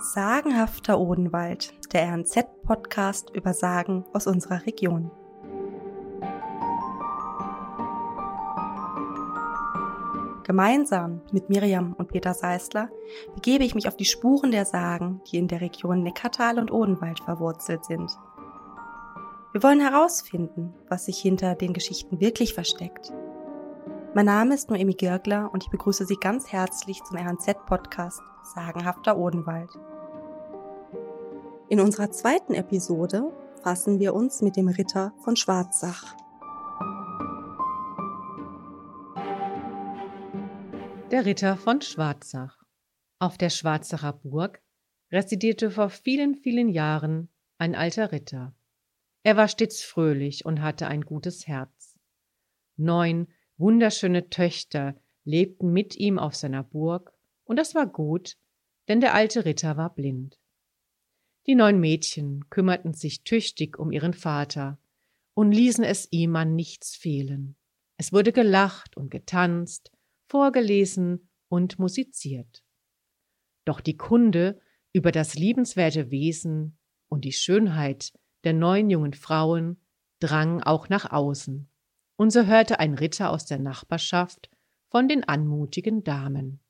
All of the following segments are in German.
Sagenhafter Odenwald, der RNZ-Podcast über Sagen aus unserer Region. Gemeinsam mit Miriam und Peter Seisler begebe ich mich auf die Spuren der Sagen, die in der Region Neckartal und Odenwald verwurzelt sind. Wir wollen herausfinden, was sich hinter den Geschichten wirklich versteckt. Mein Name ist Noemi Girgler und ich begrüße Sie ganz herzlich zum RNZ-Podcast Sagenhafter Odenwald. In unserer zweiten Episode fassen wir uns mit dem Ritter von Schwarzach Der Ritter von Schwarzach. Auf der Schwarzacher Burg residierte vor vielen, vielen Jahren ein alter Ritter. Er war stets fröhlich und hatte ein gutes Herz. Neun wunderschöne Töchter lebten mit ihm auf seiner Burg, und das war gut, denn der alte Ritter war blind. Die neun Mädchen kümmerten sich tüchtig um ihren Vater und ließen es ihm an nichts fehlen. Es wurde gelacht und getanzt, vorgelesen und musiziert. Doch die Kunde über das liebenswerte Wesen und die Schönheit der neun jungen Frauen drang auch nach außen, und so hörte ein Ritter aus der Nachbarschaft von den anmutigen Damen.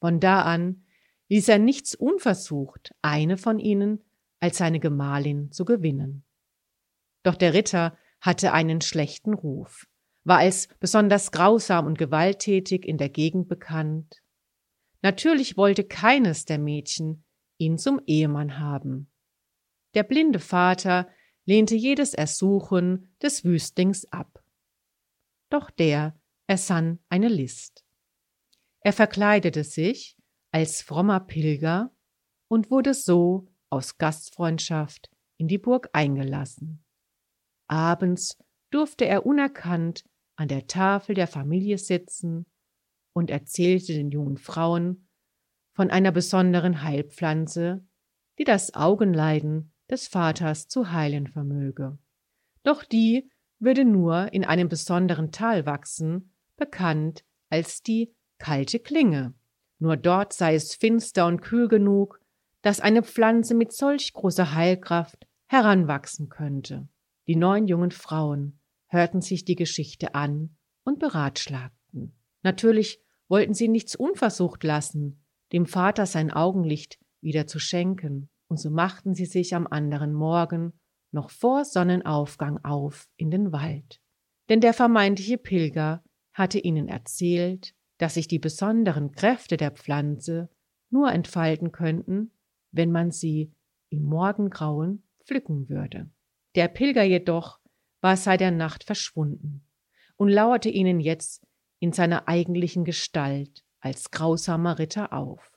Von da an ließ er nichts unversucht, eine von ihnen als seine Gemahlin zu gewinnen. Doch der Ritter hatte einen schlechten Ruf war als besonders grausam und gewalttätig in der Gegend bekannt. Natürlich wollte keines der Mädchen ihn zum Ehemann haben. Der blinde Vater lehnte jedes Ersuchen des Wüstlings ab. Doch der ersann eine List. Er verkleidete sich als frommer Pilger und wurde so aus Gastfreundschaft in die Burg eingelassen. Abends durfte er unerkannt an der Tafel der Familie sitzen und erzählte den jungen Frauen von einer besonderen Heilpflanze, die das Augenleiden des Vaters zu heilen vermöge. Doch die würde nur in einem besonderen Tal wachsen, bekannt als die kalte Klinge. Nur dort sei es finster und kühl genug, dass eine Pflanze mit solch großer Heilkraft heranwachsen könnte. Die neun jungen Frauen hörten sich die Geschichte an und beratschlagten. Natürlich wollten sie nichts unversucht lassen, dem Vater sein Augenlicht wieder zu schenken, und so machten sie sich am anderen Morgen noch vor Sonnenaufgang auf in den Wald. Denn der vermeintliche Pilger hatte ihnen erzählt, dass sich die besonderen Kräfte der Pflanze nur entfalten könnten, wenn man sie im Morgengrauen pflücken würde. Der Pilger jedoch war seit der Nacht verschwunden und lauerte ihnen jetzt in seiner eigentlichen Gestalt als grausamer Ritter auf.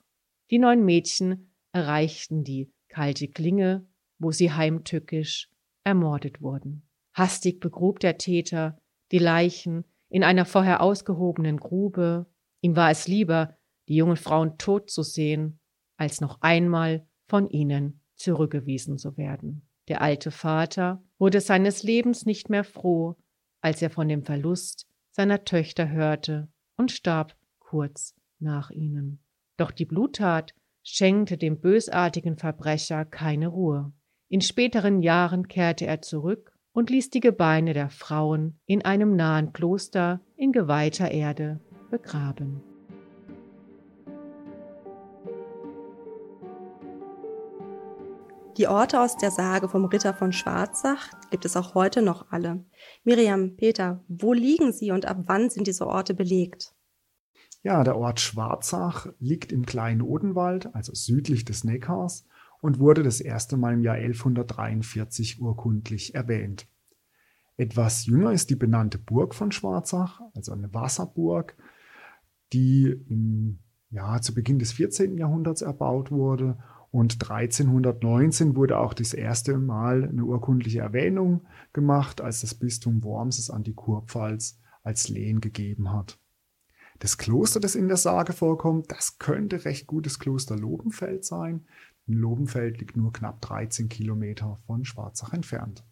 Die neun Mädchen erreichten die kalte Klinge, wo sie heimtückisch ermordet wurden. Hastig begrub der Täter die Leichen in einer vorher ausgehobenen Grube. Ihm war es lieber, die jungen Frauen tot zu sehen, als noch einmal von ihnen zurückgewiesen zu werden. Der alte Vater wurde seines Lebens nicht mehr froh, als er von dem Verlust seiner Töchter hörte und starb kurz nach ihnen. Doch die Bluttat schenkte dem bösartigen Verbrecher keine Ruhe. In späteren Jahren kehrte er zurück und ließ die Gebeine der Frauen in einem nahen Kloster in geweihter Erde begraben. Die Orte aus der Sage vom Ritter von Schwarzach gibt es auch heute noch alle. Miriam, Peter, wo liegen sie und ab wann sind diese Orte belegt? Ja, der Ort Schwarzach liegt im kleinen Odenwald, also südlich des Neckars, und wurde das erste Mal im Jahr 1143 urkundlich erwähnt. Etwas jünger ist die benannte Burg von Schwarzach, also eine Wasserburg, die im, ja, zu Beginn des 14. Jahrhunderts erbaut wurde und 1319 wurde auch das erste Mal eine urkundliche Erwähnung gemacht, als das Bistum Worms es an die Kurpfalz als Lehen gegeben hat. Das Kloster, das in der Sage vorkommt, das könnte recht gutes Kloster Lobenfeld sein. Lobenfeld liegt nur knapp 13 Kilometer von Schwarzach entfernt.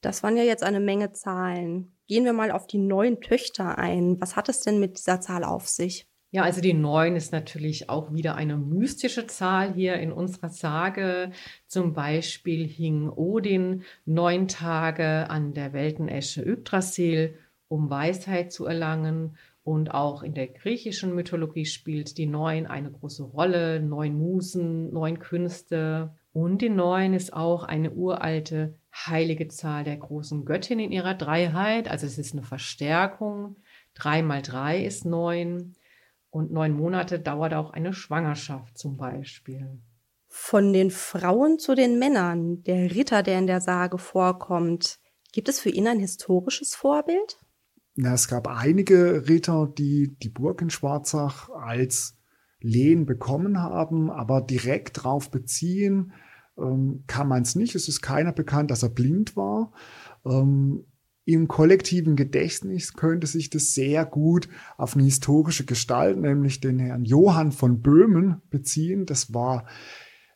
Das waren ja jetzt eine Menge Zahlen. Gehen wir mal auf die neun Töchter ein. Was hat es denn mit dieser Zahl auf sich? Ja, also die neun ist natürlich auch wieder eine mystische Zahl hier in unserer Sage. Zum Beispiel hing Odin neun Tage an der Weltenesche Yggdrasil, um Weisheit zu erlangen. Und auch in der griechischen Mythologie spielt die Neun eine große Rolle. Neun Musen, neun Künste. Und die Neun ist auch eine uralte heilige Zahl der großen Göttin in ihrer Dreiheit. Also es ist eine Verstärkung. Drei mal drei ist neun. Und neun Monate dauert auch eine Schwangerschaft zum Beispiel. Von den Frauen zu den Männern, der Ritter, der in der Sage vorkommt, gibt es für ihn ein historisches Vorbild? Ja, es gab einige Ritter, die die Burg in Schwarzach als Lehen bekommen haben, aber direkt darauf beziehen ähm, kann man es nicht. Es ist keiner bekannt, dass er blind war. Ähm, im kollektiven Gedächtnis könnte sich das sehr gut auf eine historische Gestalt, nämlich den Herrn Johann von Böhmen, beziehen. Das war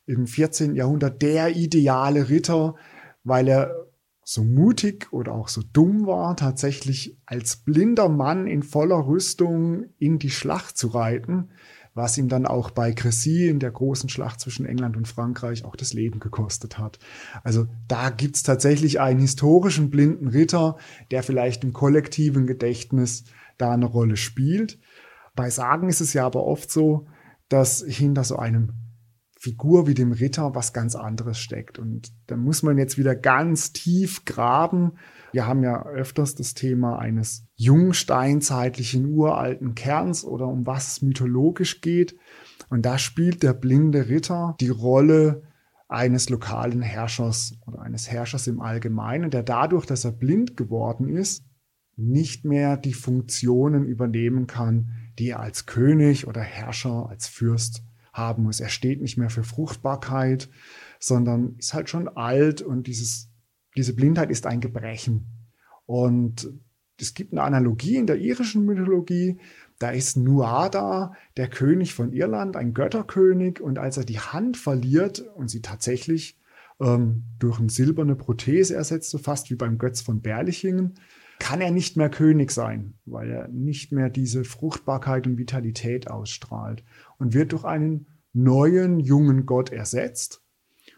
im 14. Jahrhundert der ideale Ritter, weil er so mutig oder auch so dumm war, tatsächlich als blinder Mann in voller Rüstung in die Schlacht zu reiten was ihm dann auch bei Crécy in der großen Schlacht zwischen England und Frankreich auch das Leben gekostet hat. Also da gibt's tatsächlich einen historischen blinden Ritter, der vielleicht im kollektiven Gedächtnis da eine Rolle spielt. Bei Sagen ist es ja aber oft so, dass hinter so einem Figur wie dem Ritter was ganz anderes steckt. Und da muss man jetzt wieder ganz tief graben. Wir haben ja öfters das Thema eines jungsteinzeitlichen uralten Kerns oder um was es mythologisch geht. Und da spielt der blinde Ritter die Rolle eines lokalen Herrschers oder eines Herrschers im Allgemeinen, der dadurch, dass er blind geworden ist, nicht mehr die Funktionen übernehmen kann, die er als König oder Herrscher, als Fürst haben muss. Er steht nicht mehr für Fruchtbarkeit, sondern ist halt schon alt und dieses, diese Blindheit ist ein Gebrechen. Und es gibt eine Analogie in der irischen Mythologie. Da ist Nuada, der König von Irland, ein Götterkönig. Und als er die Hand verliert und sie tatsächlich ähm, durch eine silberne Prothese ersetzt, so fast wie beim Götz von Berlichingen, kann er nicht mehr König sein, weil er nicht mehr diese Fruchtbarkeit und Vitalität ausstrahlt und wird durch einen neuen, jungen Gott ersetzt.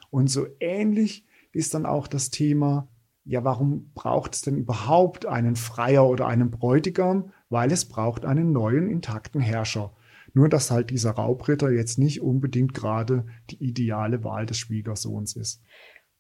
Und so ähnlich ist dann auch das Thema, ja, warum braucht es denn überhaupt einen Freier oder einen Bräutigam? Weil es braucht einen neuen, intakten Herrscher. Nur, dass halt dieser Raubritter jetzt nicht unbedingt gerade die ideale Wahl des Schwiegersohns ist.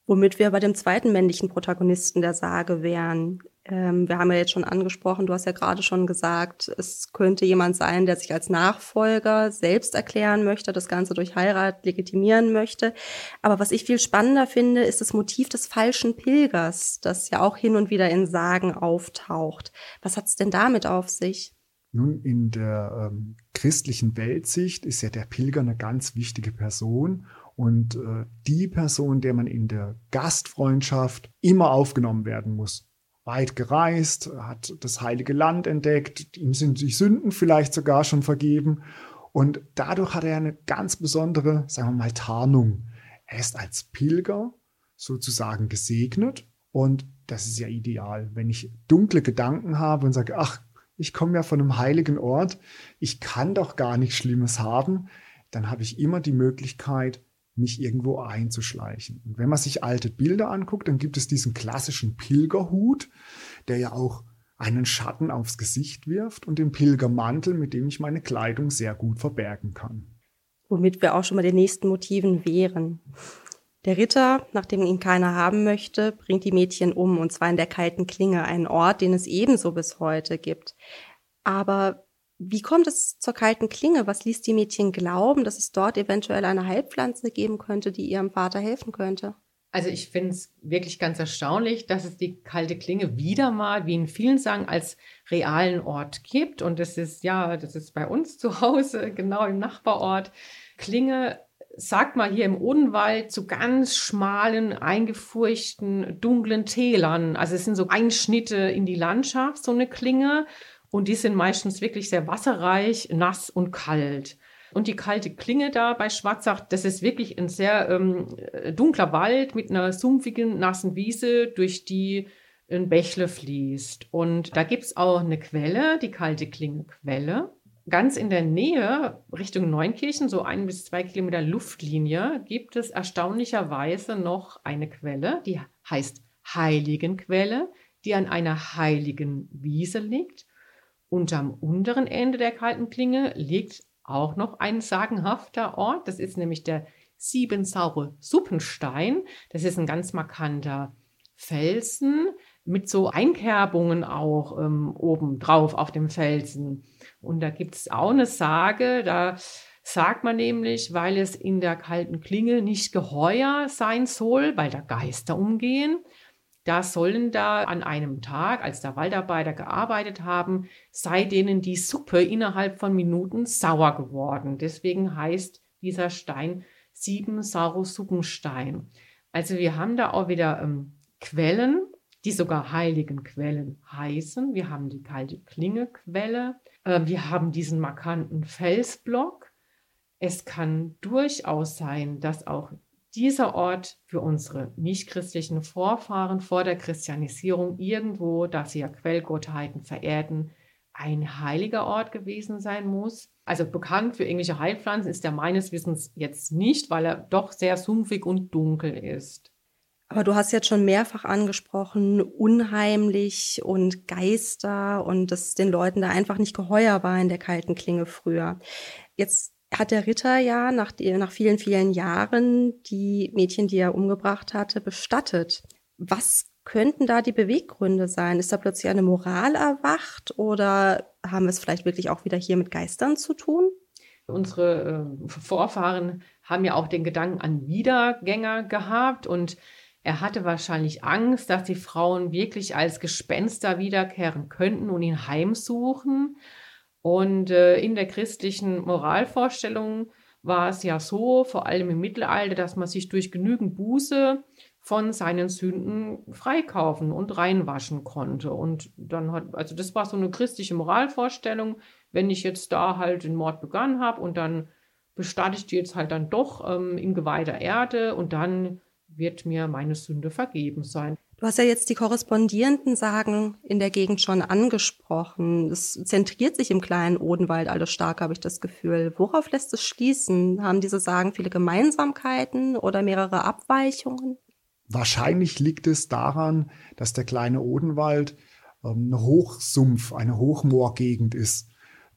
Womit wir bei dem zweiten männlichen Protagonisten der Sage wären. Ähm, wir haben ja jetzt schon angesprochen, du hast ja gerade schon gesagt, es könnte jemand sein, der sich als Nachfolger selbst erklären möchte, das Ganze durch Heirat legitimieren möchte. Aber was ich viel spannender finde, ist das Motiv des falschen Pilgers, das ja auch hin und wieder in Sagen auftaucht. Was hat es denn damit auf sich? Nun, in der ähm, christlichen Weltsicht ist ja der Pilger eine ganz wichtige Person und äh, die Person, der man in der Gastfreundschaft immer aufgenommen werden muss. Weit gereist, hat das heilige Land entdeckt, ihm sind die Sünden vielleicht sogar schon vergeben. Und dadurch hat er eine ganz besondere, sagen wir mal, Tarnung. Er ist als Pilger sozusagen gesegnet und das ist ja ideal. Wenn ich dunkle Gedanken habe und sage, ach, ich komme ja von einem heiligen Ort, ich kann doch gar nichts Schlimmes haben, dann habe ich immer die Möglichkeit, mich irgendwo einzuschleichen. Und wenn man sich alte Bilder anguckt, dann gibt es diesen klassischen Pilgerhut, der ja auch einen Schatten aufs Gesicht wirft und den Pilgermantel, mit dem ich meine Kleidung sehr gut verbergen kann. Womit wir auch schon bei den nächsten Motiven wären. Der Ritter, nachdem ihn keiner haben möchte, bringt die Mädchen um, und zwar in der kalten Klinge, einen Ort, den es ebenso bis heute gibt. Aber wie kommt es zur kalten Klinge? Was ließ die Mädchen glauben, dass es dort eventuell eine Heilpflanze geben könnte, die ihrem Vater helfen könnte? Also ich finde es wirklich ganz erstaunlich, dass es die kalte Klinge wieder mal, wie in vielen sagen, als realen Ort gibt. Und das ist ja, das ist bei uns zu Hause, genau im Nachbarort. Klinge, sagt mal hier im Odenwald, zu ganz schmalen, eingefurchten, dunklen Tälern. Also es sind so Einschnitte in die Landschaft, so eine Klinge. Und die sind meistens wirklich sehr wasserreich, nass und kalt. Und die kalte Klinge da bei Schwarzach, das ist wirklich ein sehr ähm, dunkler Wald mit einer sumpfigen, nassen Wiese, durch die ein Bächle fließt. Und da gibt's auch eine Quelle, die kalte Klinge Quelle. ganz in der Nähe Richtung Neunkirchen, so ein bis zwei Kilometer Luftlinie, gibt es erstaunlicherweise noch eine Quelle, die heißt Heiligenquelle, die an einer heiligen Wiese liegt. Und am unteren Ende der kalten Klinge liegt auch noch ein sagenhafter Ort. Das ist nämlich der Siebensaure Suppenstein. Das ist ein ganz markanter Felsen mit so Einkerbungen auch ähm, oben drauf auf dem Felsen. Und da gibt es auch eine Sage, da sagt man nämlich, weil es in der kalten Klinge nicht geheuer sein soll, weil da Geister umgehen, da sollen da an einem Tag, als da Waldarbeiter gearbeitet haben, sei denen die Suppe innerhalb von Minuten sauer geworden. Deswegen heißt dieser Stein Sieben Suppenstein. Also wir haben da auch wieder ähm, Quellen, die sogar heiligen Quellen heißen. Wir haben die kalte Klingequelle. Äh, wir haben diesen markanten Felsblock. Es kann durchaus sein, dass auch dieser Ort für unsere nichtchristlichen Vorfahren vor der Christianisierung irgendwo, da sie ja Quellgottheiten verehrten, ein heiliger Ort gewesen sein muss. Also bekannt für irgendwelche Heilpflanzen ist er meines Wissens jetzt nicht, weil er doch sehr sumpfig und dunkel ist. Aber du hast jetzt schon mehrfach angesprochen, unheimlich und Geister und dass den Leuten da einfach nicht geheuer war in der kalten Klinge früher. Jetzt hat der Ritter ja nach, nach vielen, vielen Jahren die Mädchen, die er umgebracht hatte, bestattet. Was könnten da die Beweggründe sein? Ist da plötzlich eine Moral erwacht oder haben wir es vielleicht wirklich auch wieder hier mit Geistern zu tun? Unsere äh, Vorfahren haben ja auch den Gedanken an Wiedergänger gehabt und er hatte wahrscheinlich Angst, dass die Frauen wirklich als Gespenster wiederkehren könnten und ihn heimsuchen. Und äh, in der christlichen Moralvorstellung war es ja so, vor allem im Mittelalter, dass man sich durch genügend Buße von seinen Sünden freikaufen und reinwaschen konnte. Und dann hat, also das war so eine christliche Moralvorstellung, wenn ich jetzt da halt den Mord begangen habe und dann bestatte ich die jetzt halt dann doch ähm, in geweihter Erde und dann wird mir meine Sünde vergeben sein. Du hast ja jetzt die korrespondierenden Sagen in der Gegend schon angesprochen. Es zentriert sich im kleinen Odenwald alles stark, habe ich das Gefühl. Worauf lässt es schließen? Haben diese Sagen viele Gemeinsamkeiten oder mehrere Abweichungen? Wahrscheinlich liegt es daran, dass der kleine Odenwald ähm, ein Hochsumpf, eine Hochmoorgegend ist,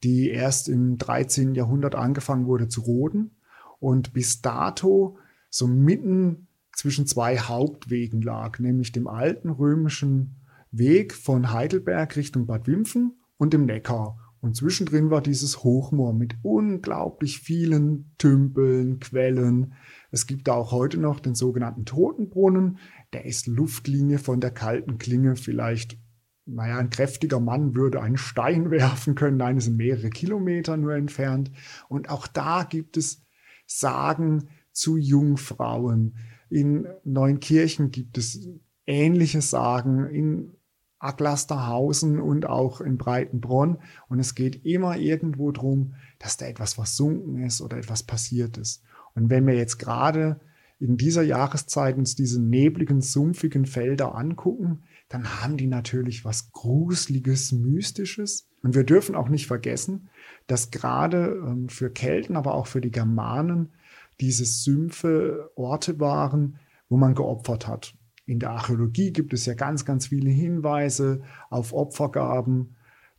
die erst im 13. Jahrhundert angefangen wurde zu roden und bis dato so mitten zwischen zwei Hauptwegen lag, nämlich dem alten römischen Weg von Heidelberg Richtung Bad Wimpfen und dem Neckar. Und zwischendrin war dieses Hochmoor mit unglaublich vielen Tümpeln, Quellen. Es gibt da auch heute noch den sogenannten Totenbrunnen. Der ist Luftlinie von der kalten Klinge. Vielleicht, naja, ein kräftiger Mann würde einen Stein werfen können. Nein, es sind mehrere Kilometer nur entfernt. Und auch da gibt es Sagen zu Jungfrauen. In Neunkirchen gibt es ähnliche Sagen, in Aglasterhausen und auch in Breitenbronn. Und es geht immer irgendwo drum, dass da etwas versunken ist oder etwas passiert ist. Und wenn wir jetzt gerade in dieser Jahreszeit uns diese nebligen, sumpfigen Felder angucken, dann haben die natürlich was Gruseliges, Mystisches. Und wir dürfen auch nicht vergessen, dass gerade ähm, für Kelten, aber auch für die Germanen diese Sümpfe Orte waren, wo man geopfert hat. In der Archäologie gibt es ja ganz, ganz viele Hinweise auf Opfergaben,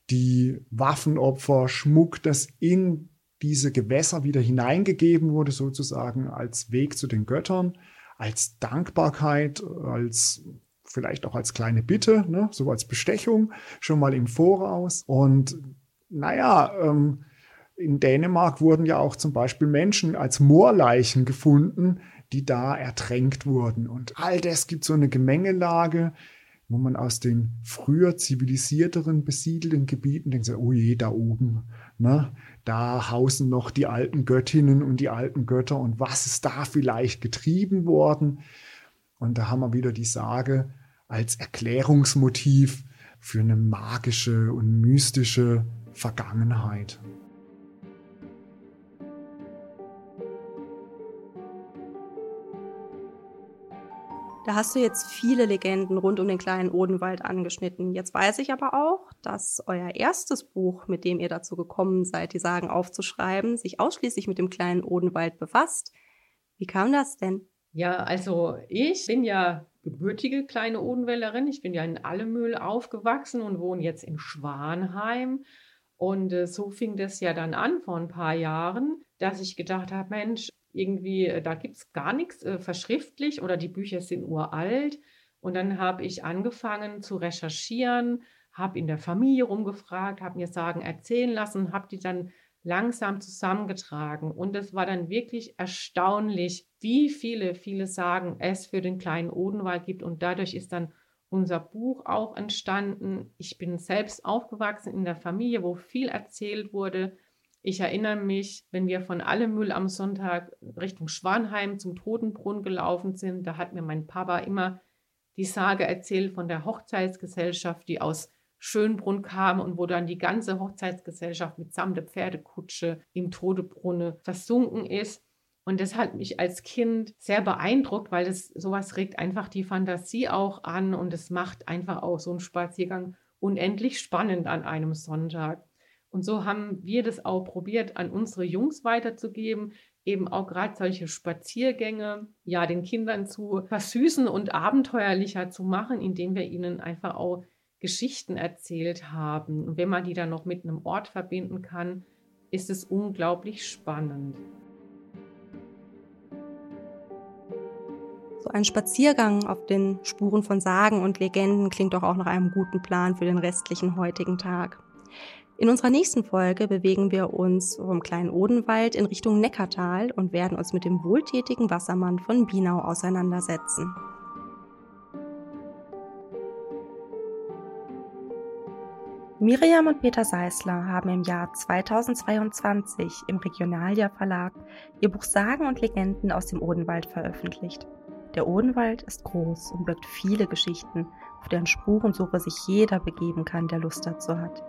die Waffenopfer, Schmuck, das in diese Gewässer wieder hineingegeben wurde, sozusagen als Weg zu den Göttern, als Dankbarkeit, als vielleicht auch als kleine Bitte, ne, so als Bestechung schon mal im Voraus. Und naja, ähm, in Dänemark wurden ja auch zum Beispiel Menschen als Moorleichen gefunden, die da ertränkt wurden. Und all das gibt so eine Gemengelage, wo man aus den früher zivilisierteren besiedelten Gebieten denkt, oh je, da oben, ne, da hausen noch die alten Göttinnen und die alten Götter und was ist da vielleicht getrieben worden? Und da haben wir wieder die Sage als Erklärungsmotiv für eine magische und mystische Vergangenheit. Da hast du jetzt viele Legenden rund um den kleinen Odenwald angeschnitten. Jetzt weiß ich aber auch, dass euer erstes Buch, mit dem ihr dazu gekommen seid, die Sagen aufzuschreiben, sich ausschließlich mit dem kleinen Odenwald befasst. Wie kam das denn? Ja, also ich bin ja gebürtige kleine Odenwälderin. Ich bin ja in Allemühl aufgewachsen und wohne jetzt in Schwanheim. Und äh, so fing das ja dann an vor ein paar Jahren, dass ich gedacht habe, Mensch, irgendwie, äh, da gibt es gar nichts äh, verschriftlich oder die Bücher sind uralt. Und dann habe ich angefangen zu recherchieren, habe in der Familie rumgefragt, habe mir Sagen erzählen lassen, habe die dann langsam zusammengetragen. Und es war dann wirklich erstaunlich, wie viele, viele Sagen es für den kleinen Odenwald gibt. Und dadurch ist dann unser Buch auch entstanden. Ich bin selbst aufgewachsen in der Familie, wo viel erzählt wurde. Ich erinnere mich, wenn wir von Allemühl am Sonntag Richtung Schwanheim zum Totenbrunnen gelaufen sind, da hat mir mein Papa immer die Sage erzählt von der Hochzeitsgesellschaft, die aus Schönbrunn kam und wo dann die ganze Hochzeitsgesellschaft mitsamt der Pferdekutsche im Todebrunnen versunken ist. Und das hat mich als Kind sehr beeindruckt, weil das sowas regt einfach die Fantasie auch an und es macht einfach auch so einen Spaziergang unendlich spannend an einem Sonntag. Und so haben wir das auch probiert, an unsere Jungs weiterzugeben, eben auch gerade solche Spaziergänge, ja, den Kindern zu versüßen und abenteuerlicher zu machen, indem wir ihnen einfach auch Geschichten erzählt haben. Und wenn man die dann noch mit einem Ort verbinden kann, ist es unglaublich spannend. So ein Spaziergang auf den Spuren von Sagen und Legenden klingt doch auch nach einem guten Plan für den restlichen heutigen Tag. In unserer nächsten Folge bewegen wir uns vom kleinen Odenwald in Richtung Neckartal und werden uns mit dem wohltätigen Wassermann von Binau auseinandersetzen. Miriam und Peter Seisler haben im Jahr 2022 im Regionaljahr Verlag ihr Buch Sagen und Legenden aus dem Odenwald veröffentlicht. Der Odenwald ist groß und birgt viele Geschichten, auf deren Spurensuche sich jeder begeben kann, der Lust dazu hat.